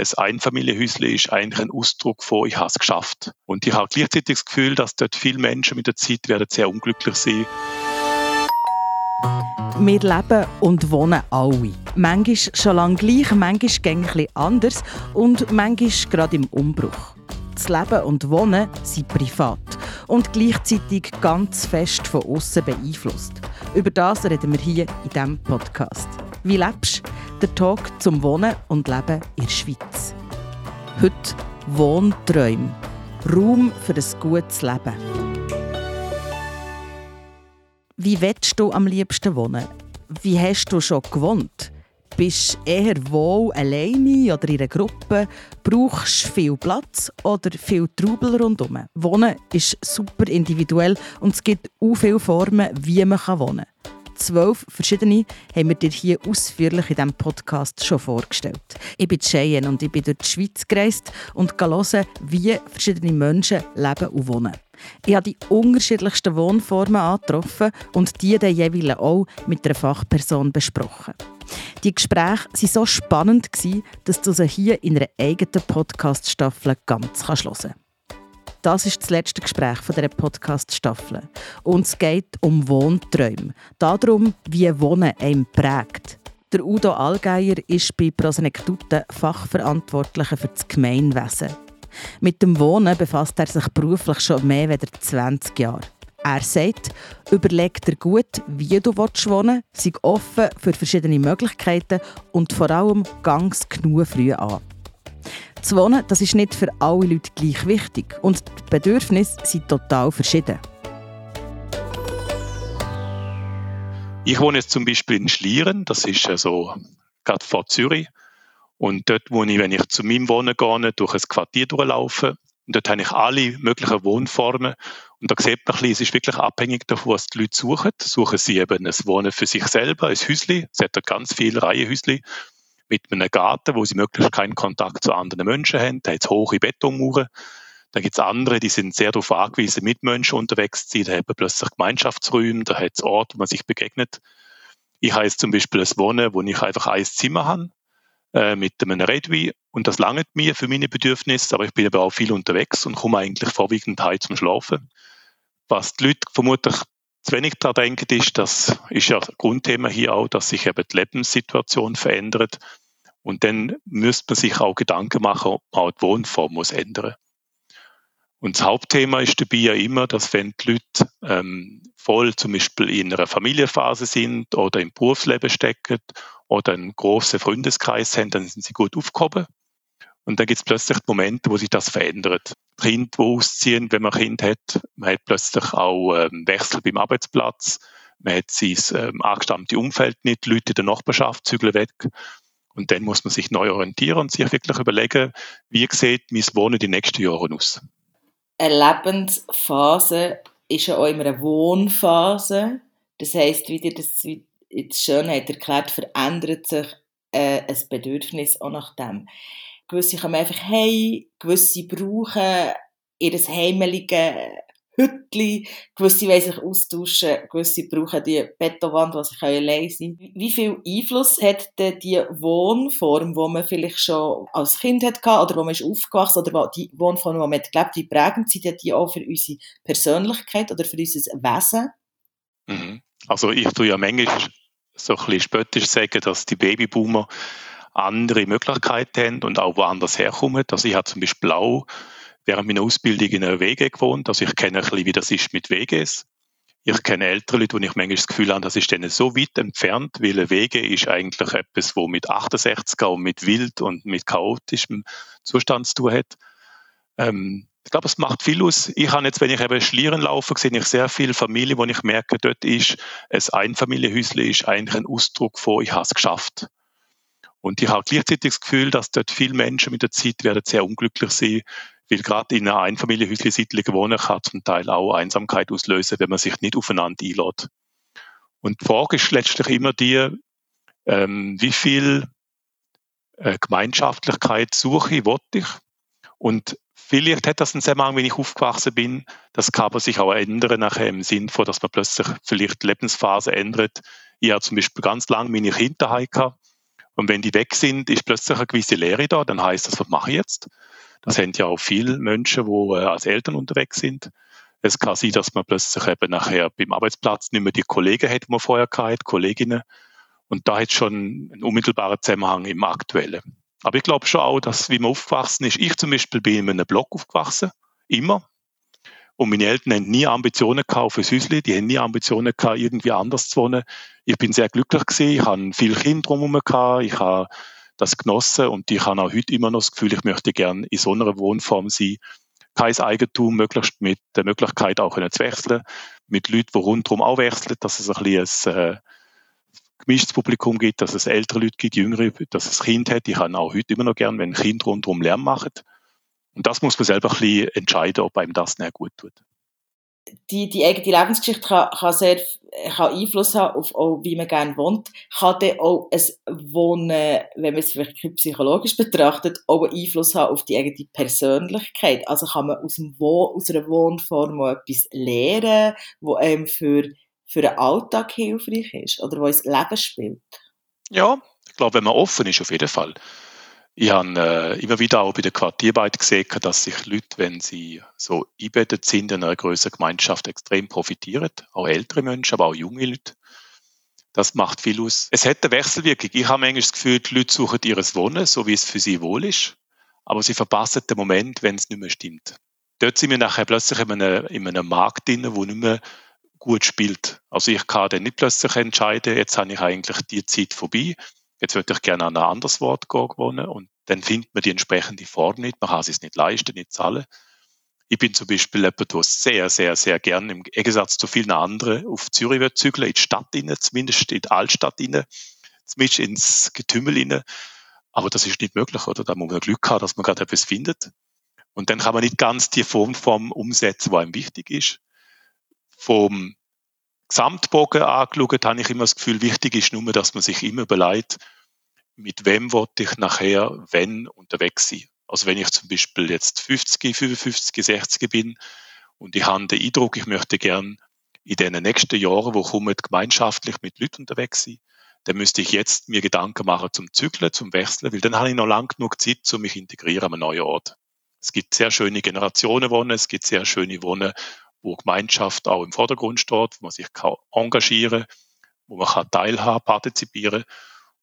ein Einfamilienhäusle ist eigentlich ein Ausdruck von, ich habe es geschafft. Und ich habe gleichzeitig das Gefühl, dass dort viele Menschen mit der Zeit werden sehr unglücklich sein wir leben und wohnen alle. Manchmal schon lange gleich, manchmal ein bisschen anders und manchmal gerade im Umbruch. Das Leben und Wohnen sind privat und gleichzeitig ganz fest von außen beeinflusst. Über das reden wir hier in diesem Podcast. Wie lebst du? Der Talk zum Wohnen und Leben in der Schweiz. Heute Wohnträume. Raum für ein gutes Leben. Wie willst du am liebsten wohnen? Wie hast du schon gewohnt? Bist du eher wohl alleine oder in einer Gruppe? Brauchst du viel Platz oder viel Trubel rundherum? Wohnen ist super individuell und es gibt auch viele Formen, wie man wohnen kann. Zwölf verschiedene haben wir dir hier ausführlich in diesem Podcast schon vorgestellt. Ich bin Cheyenne und ich bin durch die Schweiz gereist und hören, wie verschiedene Menschen leben und wohnen. Ich habe die unterschiedlichsten Wohnformen angetroffen und die dann jeweils auch mit einer Fachperson besprochen. Die Gespräche waren so spannend, dass du sie hier in einer eigenen Podcast-Staffel ganz hören kannst. Das ist das letzte Gespräch dieser Podcast-Staffel. Und es geht um Wohnträume. Darum, wie Wohnen einem prägt. Der Udo Allgeier ist bei Prosenektute Fachverantwortlicher für das Gemeinwesen. Mit dem Wohnen befasst er sich beruflich schon mehr als 20 Jahre. Er sagt, überleg dir gut, wie du wohnen willst, sei offen für verschiedene Möglichkeiten und vor allem ganz genug früh an. Das Wohnen das ist nicht für alle Leute gleich wichtig und die Bedürfnisse sind total verschieden. Ich wohne jetzt zum Beispiel in Schlieren, das ist also gerade vor Zürich. Und dort wohne ich, wenn ich zu meinem Wohnen gehe, durch ein Quartier durchlaufe. Und dort habe ich alle möglichen Wohnformen. Und da sieht man ein bisschen, es ist wirklich abhängig davon, was die Leute suchen. Suchen sie eben ein Wohnen für sich selber, ein Häusli. Es hat ganz viele Reihenhäusli mit einem Garten, wo sie möglichst keinen Kontakt zu anderen Menschen haben. Da hat es hohe Betonmauern. Dann gibt es andere, die sind sehr darauf angewiesen, mit Menschen unterwegs zu sein. Da haben plötzlich Gemeinschaftsräume, da hat es Orte, wo man sich begegnet. Ich jetzt zum Beispiel ein Wohnen, wo ich einfach ein Zimmer habe, äh, mit einem Redwein. Und das langt mir für meine Bedürfnisse, aber ich bin aber auch viel unterwegs und komme eigentlich vorwiegend heim zum Schlafen. Was die Leute vermutlich zu wenig daran denken, ist, das ist ja Grundthema hier auch, dass sich eben die Lebenssituation verändert. Und dann müsste man sich auch Gedanken machen, ob man auch die Wohnform muss ändern. Und das Hauptthema ist dabei ja immer, dass wenn die Leute ähm, voll zum Beispiel in einer Familienphase sind oder im Berufsleben stecken oder einen großen Freundeskreis haben, dann sind sie gut aufgehoben. Und dann gibt es plötzlich Momente, wo sich das verändert. Kinder, die ausziehen, wenn man Kind hat, man hat plötzlich auch ähm, Wechsel beim Arbeitsplatz, man hat sein ähm, angestammte Umfeld nicht, Leute in der Nachbarschaft zügeln weg. Und dann muss man sich neu orientieren und sich wirklich überlegen, wie sieht mein Wohnen die nächsten Jahre aus. Eine Lebensphase ist ja auch immer eine Wohnphase. Das heisst, wie dir das jetzt schön hat erklärt, verändert sich äh, ein Bedürfnis auch nach dem. Gewisse kommen einfach hey, gewisse brauchen ihr heimeliges Hütli, gewisse wollen sich austauschen, gewisse brauchen die Betonwand, die sich allein sein Wie viel Einfluss hat denn die Wohnform, die man vielleicht schon als Kind hat oder wo man ist aufgewachsen oder die Wohnform, die man hat gelebt, wie prägend sind die auch für unsere Persönlichkeit oder für unser Wesen? Mhm. Also ich tue ja manchmal so ein bisschen spöttisch sagen, dass die Babyboomer andere Möglichkeiten haben und auch woanders herkommen. Also ich habe zum Beispiel während meiner Ausbildung in einer WG gewohnt. Also ich kenne ein bisschen, wie das ist mit WGs. Ich kenne ältere Leute, wo ich manchmal das Gefühl habe, das ist denen so weit entfernt, weil eine WG ist eigentlich etwas, wo mit 68er und mit wild und mit chaotischem Zustand zu tun hat. Ähm, ich glaube, es macht viel aus. Ich habe jetzt, wenn ich eben Schlieren laufe, sehe ich sehr viele Familien, wo ich merke, dort ist ein Einfamilienhäusle ist eigentlich ein Ausdruck von, ich habe es geschafft. Und ich habe gleichzeitig das Gefühl, dass dort viele Menschen mit der Zeit werden sehr unglücklich sein, weil gerade in einer Einfamilienhäusle-Siedlung wohnen kann zum Teil auch Einsamkeit auslösen, wenn man sich nicht aufeinander einlädt. Und die Frage ist letztlich immer die, ähm, wie viel äh, Gemeinschaftlichkeit suche ich, wollte ich? Und vielleicht hat das einen Zusammenhang, wenn ich aufgewachsen bin. Das kann aber sich auch ändern nachher im Sinn von, dass man plötzlich vielleicht die Lebensphase ändert. Ich habe zum Beispiel ganz lange meine Kinder gehabt Und wenn die weg sind, ist plötzlich eine gewisse Lehre da, dann heißt das, was mache ich jetzt? Das sind ja auch viele Menschen, die äh, als Eltern unterwegs sind. Es kann sein, dass man plötzlich eben nachher beim Arbeitsplatz nicht mehr die Kollegen hat, die man vorher hatte, Kolleginnen. Und da hat schon einen unmittelbaren Zusammenhang im Aktuellen. Aber ich glaube schon auch, dass, wie man aufgewachsen ist, ich zum Beispiel bin in einem Block aufgewachsen, immer. Und meine Eltern haben nie Ambitionen gehabt für Häusli, die haben nie Ambitionen gehabt, irgendwie anders zu wohnen. Ich bin sehr glücklich gewesen, ich habe viele Kinder drumherum gehabt, ich habe das genossen und ich habe auch heute immer noch das Gefühl, ich möchte gerne in so einer Wohnform sein. Kein Eigentum, möglichst mit der Möglichkeit auch zu wechseln, mit Leuten, die rundherum auch wechseln, dass es ein bisschen ein, äh, gemischtes Publikum gibt, dass es ältere Leute gibt, jüngere, dass es Kind hat. Ich habe auch heute immer noch gern, wenn Kinder rundherum Lärm machen. Und das muss man selber ein bisschen entscheiden, ob einem das nicht gut tut. Die, die eigene Lebensgeschichte kann, kann sehr kann Einfluss haben auf auch, wie man gerne wohnt. Kann dann auch ein Wohnen, wenn man es vielleicht psychologisch betrachtet, auch einen Einfluss haben auf die eigene Persönlichkeit. Also kann man aus, dem Wohn, aus einer Wohnform auch etwas lernen, wo einem für, für den Alltag hilfreich ist oder wo ins Leben spielt. Ja, ich glaube, wenn man offen ist, auf jeden Fall. Ich habe äh, immer wieder auch bei der Quartierarbeit gesehen, dass sich Leute, wenn sie so eingebettet sind in einer größeren Gemeinschaft, extrem profitieren. Auch ältere Menschen, aber auch junge Leute. Das macht viel aus. Es hat eine Wechselwirkung. Ich habe manchmal das Gefühl, die Leute suchen ihres Wohnen, so wie es für sie wohl ist. Aber sie verpassen den Moment, wenn es nicht mehr stimmt. Dort sind wir nachher plötzlich in einem, in einem Markt drin, wo nicht mehr gut spielt. Also ich kann dann nicht plötzlich entscheiden, jetzt habe ich eigentlich die Zeit vorbei jetzt würde ich gerne an ein anderes Wort wohnen und dann findet man die entsprechende Form nicht, man kann es nicht leisten, nicht zahlen. Ich bin zum Beispiel jemand, der sehr, sehr, sehr gerne im Gegensatz zu vielen anderen auf Zürich wird zügeln, in die Stadt rein, zumindest in die Altstadt rein, zumindest ins Getümmel rein. Aber das ist nicht möglich, oder? Da muss man Glück haben, dass man gerade etwas findet. Und dann kann man nicht ganz die Formform umsetzen, die einem wichtig ist. Vom Gesamtbogen angeschaut, habe ich immer das Gefühl, wichtig ist nur, dass man sich immer überlegt, mit wem wollte ich nachher, wenn unterwegs sein. Also wenn ich zum Beispiel jetzt 50, 55, 60 bin und ich habe den Eindruck, ich möchte gern in den nächsten Jahren, wo kommen, gemeinschaftlich mit Leuten unterwegs sein, dann müsste ich jetzt mir Gedanken machen zum Zyklen, zum Wechseln, weil dann habe ich noch lang genug Zeit, um mich integrieren an einem neuen Ort. Es gibt sehr schöne Generationen wohnen, es gibt sehr schöne Wohnen, wo Gemeinschaft auch im Vordergrund steht, wo man sich kann engagieren wo man kann teilhaben, partizipieren.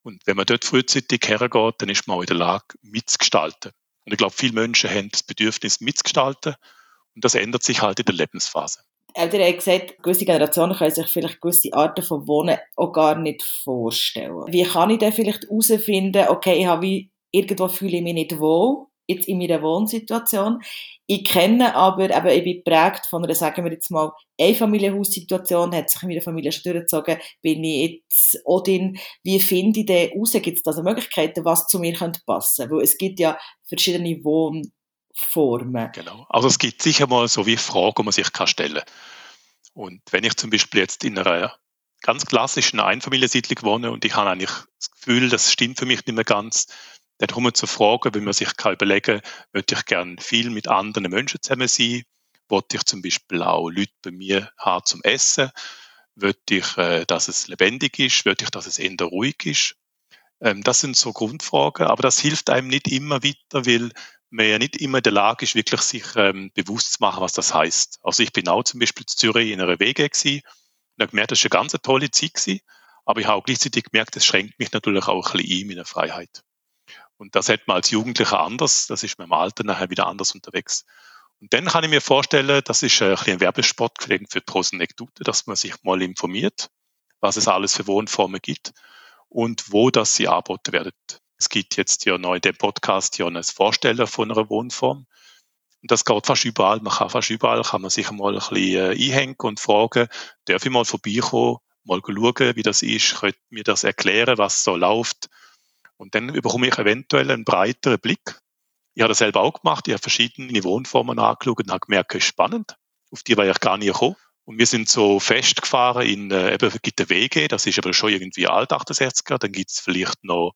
Und wenn man dort frühzeitig hergeht, dann ist man auch in der Lage, mitzugestalten. Und ich glaube, viele Menschen haben das Bedürfnis, mitzugestalten. Und das ändert sich halt in der Lebensphase. Eltern haben gesagt, gewisse Generationen können sich vielleicht gewisse Arten von Wohnen auch gar nicht vorstellen. Wie kann ich dann vielleicht herausfinden, okay, ich habe irgendwo fühle ich mich nicht wohl, jetzt in meiner Wohnsituation. Ich kenne aber, eben, ich bin geprägt von einer, sagen wir jetzt mal, Einfamilienhaussituation, hat sich in meiner Familie schon durchgezogen, bin ich jetzt Odin, wie finde ich denn raus, gibt es da also Möglichkeiten, was zu mir könnte passen? Weil es gibt ja verschiedene Wohnformen. Genau, also es gibt sicher mal so wie Fragen, die man sich kann stellen. Und wenn ich zum Beispiel jetzt in einer ganz klassischen Einfamiliensiedlung wohne und ich habe eigentlich das Gefühl, das stimmt für mich nicht mehr ganz, dann wir zur Frage, wenn man sich kann überlegen kann, möchte ich gerne viel mit anderen Menschen zusammen sein? Wollte ich zum Beispiel auch Leute bei mir haben zum Essen? Wollte ich, äh, dass es lebendig ist? Wollte ich, dass es eher ruhig ist? Ähm, das sind so Grundfragen, aber das hilft einem nicht immer weiter, weil man ja nicht immer in der Lage ist, wirklich sich ähm, bewusst zu machen, was das heißt. Also ich bin auch zum Beispiel in Zürich in einer WG gewesen und habe gemerkt, das war eine ganz tolle Zeit gewesen, aber ich habe auch gleichzeitig gemerkt, es schränkt mich natürlich auch ein bisschen ein in der Freiheit. Und das hätte man als Jugendlicher anders, das ist man im Alter nachher wieder anders unterwegs. Und dann kann ich mir vorstellen, das ist ein, ein Werbespot für die Prosenekdute, dass man sich mal informiert, was es alles für Wohnformen gibt und wo das sie angeboten werden. Es gibt jetzt ja neu dem Podcast ja ein Vorstellen von einer Wohnform. Und das geht fast überall. Man kann fast überall, kann man sich mal ein bisschen äh, einhängen und fragen, darf ich mal vorbeikommen, mal schauen, wie das ist, könnt mir das erklären, was so läuft und dann bekomme ich eventuell einen breiteren Blick. Ich habe das selber auch gemacht. Ich habe verschiedene Wohnformen angeschaut und habe gemerkt, es ist spannend. Auf die war ich gar nicht gekommen. Und wir sind so festgefahren in, äh, eben, gibt eine WG, das ist aber schon irgendwie alt 68er. Dann gibt es vielleicht noch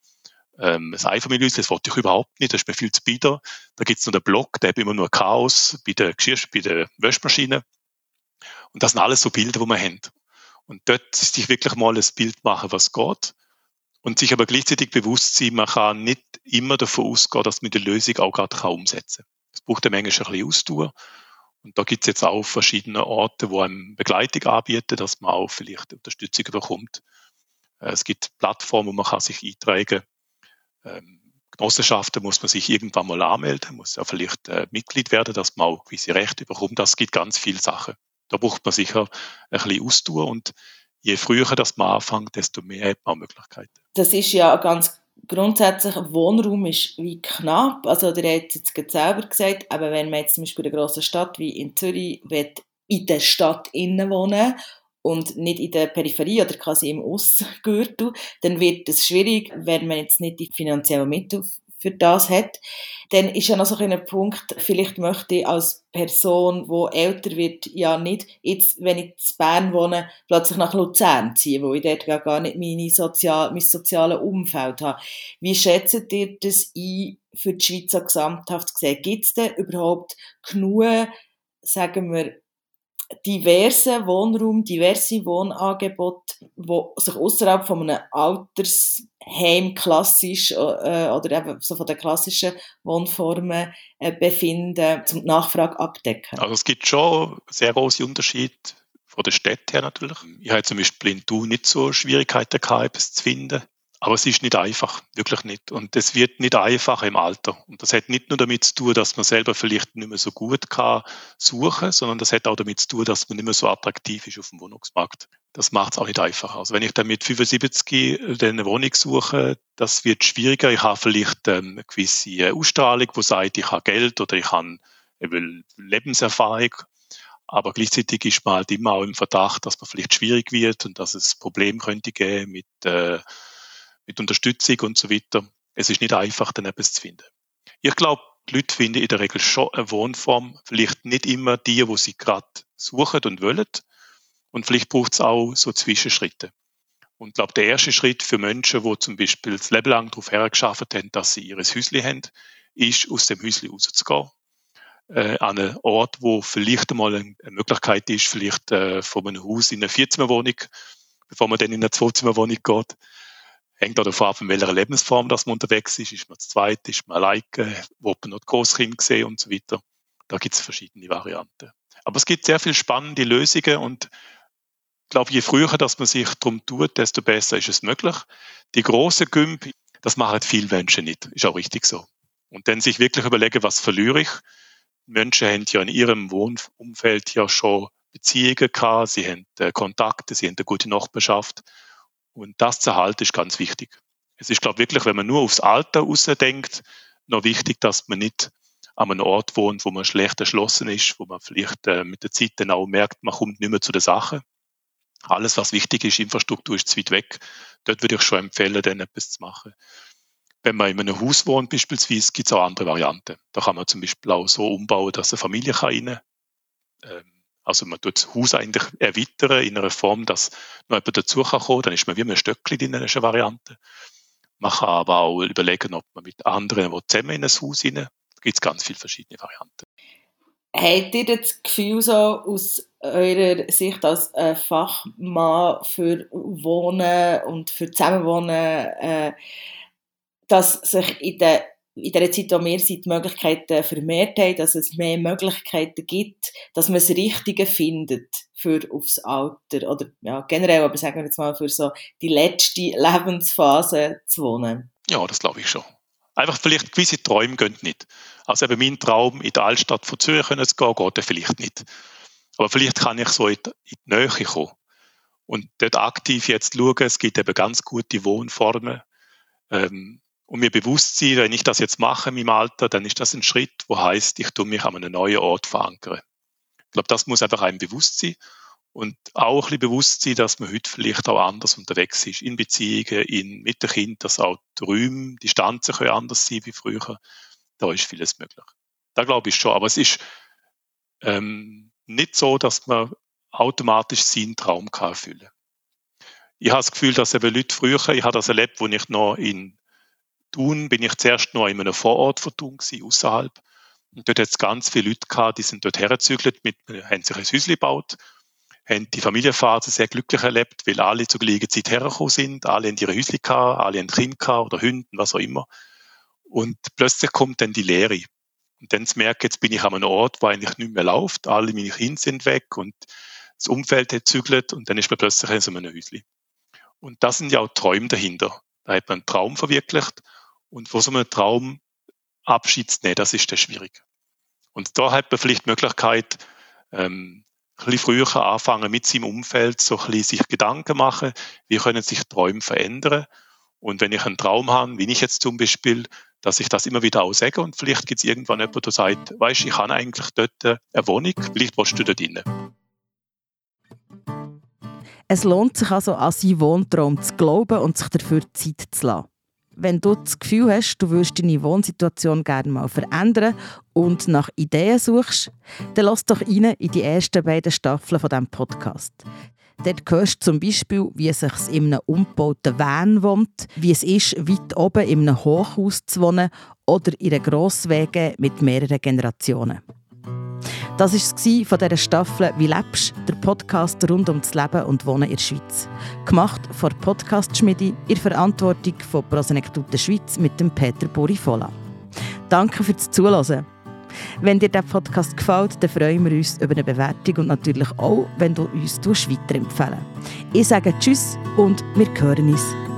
ähm, das Einfamilienhaus, das wollte ich überhaupt nicht, das ist mir viel zu bieder. Da gibt es noch den Block, der hat immer nur Chaos bei der Geschirr, bei der Wäschmaschine. Und das sind alles so Bilder, die man haben. Und dort sich wirklich mal ein Bild machen, was geht. Und sich aber gleichzeitig bewusst sein, man kann nicht immer davon ausgehen, dass man die Lösung auch gerade umsetzen kann. Es braucht eine Menge ein bisschen Ausdauer. Und da gibt es jetzt auch verschiedene Orte, wo einem Begleitung anbieten, dass man auch vielleicht Unterstützung bekommt. Äh, es gibt Plattformen, wo man kann sich eintragen ähm, Genossenschaften muss man sich irgendwann mal anmelden, muss ja vielleicht äh, Mitglied werden, dass man auch gewisse Rechte bekommt. Das gibt ganz viele Sachen. Da braucht man sicher ein bisschen Ausdauer und je früher das man anfängt, desto mehr hat man Möglichkeiten. Das ist ja ganz grundsätzlich, Wohnraum ist wie knapp. Also der hat jetzt selber gesagt, aber wenn man jetzt zum Beispiel in einer grossen Stadt wie in Zürich will, in der Stadt innen wohnen und nicht in der Peripherie oder quasi im Ostgürtel, dann wird es schwierig, wenn man jetzt nicht die finanziellen Mittel für das hat. Dann ist ja noch so ein Punkt, vielleicht möchte ich als Person, die älter wird, ja nicht jetzt, wenn ich in Bern wohne, plötzlich nach Luzern ziehen, wo ich dort gar nicht meine Sozial mein soziales Umfeld habe. Wie schätzt ihr das ein für die Schweiz gesamthaft gesehen? Gibt es denn überhaupt genug, sagen wir, diverse Wohnraum, diverse Wohnangebote, die sich außerhalb von einem Altersheim klassisch äh, oder eben so von den klassischen Wohnformen äh, befinden, zum Nachfrage abdecken. Also es gibt schon sehr große Unterschiede von der Stadt her natürlich. Ich habe zum Beispiel in Thun nicht so Schwierigkeiten gehabt, etwas zu finden. Aber es ist nicht einfach, wirklich nicht. Und es wird nicht einfacher im Alter. Und das hat nicht nur damit zu tun, dass man selber vielleicht nicht mehr so gut kann suchen, sondern das hat auch damit zu tun, dass man nicht mehr so attraktiv ist auf dem Wohnungsmarkt. Das macht es auch nicht einfacher. Also wenn ich dann mit 75 eine Wohnung suche, das wird schwieriger. Ich habe vielleicht ähm, eine gewisse Ausstrahlung, wo sagt, ich habe Geld oder ich habe Lebenserfahrung. Aber gleichzeitig ist man halt immer auch im Verdacht, dass man vielleicht schwierig wird und dass es Probleme könnte geben mit äh, mit Unterstützung und so weiter. Es ist nicht einfach, dann etwas zu finden. Ich glaube, die Leute finden in der Regel schon eine Wohnform, vielleicht nicht immer die, wo sie gerade suchen und wollen. Und vielleicht braucht es auch so Zwischenschritte. Und ich glaube, der erste Schritt für Menschen, die zum Beispiel das Leben lang darauf hergeschafft haben, dass sie ihr Häusli haben, ist, aus dem Häusli rauszugehen. Äh, an einen Ort, wo vielleicht einmal eine Möglichkeit ist, vielleicht äh, von einem Haus in eine Vierzimmerwohnung, bevor man dann in eine Zweizimmerwohnung geht, hängt auch davon ab, in welcher Lebensform dass man unterwegs ist. Ist man zu zweit, ist man alleine, wo man noch die Großkinder gesehen und so weiter. Da gibt es verschiedene Varianten. Aber es gibt sehr viele spannende Lösungen und ich glaube, je früher, dass man sich darum tut, desto besser ist es möglich. Die große Gümp, das machen viele Menschen nicht. Ist auch richtig so. Und dann sich wirklich überlegen, was verliere ich? Menschen haben ja in ihrem Wohnumfeld ja schon Beziehungen gehabt, sie haben äh, Kontakte, sie haben eine gute Nachbarschaft. Und das zu erhalten ist ganz wichtig. Es ist, glaube ich, wirklich, wenn man nur aufs Alter denkt, noch wichtig, dass man nicht an einem Ort wohnt, wo man schlecht erschlossen ist, wo man vielleicht äh, mit der Zeit dann auch merkt, man kommt nicht mehr zu der Sache. Alles, was wichtig ist, Infrastruktur ist zu weit weg. Dort würde ich schon empfehlen, dann etwas zu machen. Wenn man in einem Haus wohnt beispielsweise, gibt es auch andere Varianten. Da kann man zum Beispiel auch so umbauen, dass eine Familie rein kann. Ähm, also man tut das Haus eigentlich erweitern in einer Form, dass noch jemand dazu kann kommen. Dann ist man wie ein Stöckchen in einer Variante. Man kann aber auch überlegen, ob man mit anderen zusammen in ein Haus rein. Da gibt es ganz viele verschiedene Varianten. Habt ihr das Gefühl so aus eurer Sicht als äh, Fachmann für Wohnen und für Zusammenwohnen, äh, dass sich in der in der Zeit, wo wir sind, die Möglichkeiten vermehrt haben, dass es mehr Möglichkeiten gibt, dass man das Richtige findet für aufs Alter oder ja, generell, aber sagen wir jetzt mal für so die letzte Lebensphase zu wohnen. Ja, das glaube ich schon. Einfach vielleicht gewisse Träume gehen nicht. Also eben mein Traum, in der Altstadt von Zürich zu gehen, geht vielleicht nicht. Aber vielleicht kann ich so in die, in die Nähe kommen und dort aktiv jetzt schauen, es gibt eben ganz gute Wohnformen, ähm, und mir bewusst sein, wenn ich das jetzt mache meinem Alter, dann ist das ein Schritt, wo heißt, ich tue mich an einem neuen Ort verankern. Ich glaube, das muss einfach einem bewusst sein und auch ein bisschen bewusst sein, dass man heute vielleicht auch anders unterwegs ist, in Beziehungen, in, mit dem Kind, dass auch die Räume, die Stanzen können anders sein wie früher. Da ist vieles möglich. Da glaube ich schon, aber es ist ähm, nicht so, dass man automatisch seinen Traum kann erfüllen kann. Ich habe das Gefühl, dass eben Leute früher, ich habe das erlebt, wo ich noch in Thun bin ich zuerst noch in einem Vorort von Thun außerhalb. Und dort hat es ganz viele Leute gehabt, die sind dort hergezügelt, mit, haben sich ein Häuschen gebaut, haben die Familienphase sehr glücklich erlebt, weil alle zur gleichen Zeit hergekommen sind, alle in ihre Häuschen gehabt, alle haben Kinder oder Hunde, was auch immer. Und plötzlich kommt dann die Lehre. Und dann zu merken, jetzt bin ich an einem Ort, wo eigentlich nicht mehr läuft, alle meine Kinder sind weg und das Umfeld hat zügelt und dann ist man plötzlich in so einem Häuschen. Und das sind ja auch Träume dahinter. Da hat man einen Traum verwirklicht und von so einem Traum Abschied zu nehmen, das ist dann schwierig. Und da hat man vielleicht die Möglichkeit, ähm, ein bisschen früher anfangen mit seinem Umfeld, so ein bisschen sich Gedanken machen, wie können sich Träume verändern. Und wenn ich einen Traum habe, wie ich jetzt zum Beispiel, dass ich das immer wieder aussage und vielleicht gibt es irgendwann jemanden, der sagt, weißt, ich habe eigentlich dort eine Wohnung, vielleicht willst du dort rein. Es lohnt sich also, an seinen Wohntraum zu glauben und sich dafür Zeit zu lassen. Wenn du das Gefühl hast, du würdest deine Wohnsituation gerne mal verändern und nach Ideen suchst, dann lass doch rein in die ersten beiden Staffeln von diesem Podcast. Dort hörst du zum Beispiel, wie es sich in einem umgebauten Van wohnt, wie es ist, weit oben in einem Hochhaus zu wohnen oder in einer Grosswege mit mehreren Generationen. Das war es von dieser Staffel «Wie lebst?» der Podcast rund um das Leben und Wohnen in der Schweiz. Gemacht von Podcast Schmidi in Verantwortung von Prosenektute Schweiz mit dem Peter Borifola. Danke fürs Zuhören. Wenn dir der Podcast gefällt, dann freuen wir uns über eine Bewertung und natürlich auch, wenn du uns weiterempfehlen Ich sage Tschüss und wir hören uns.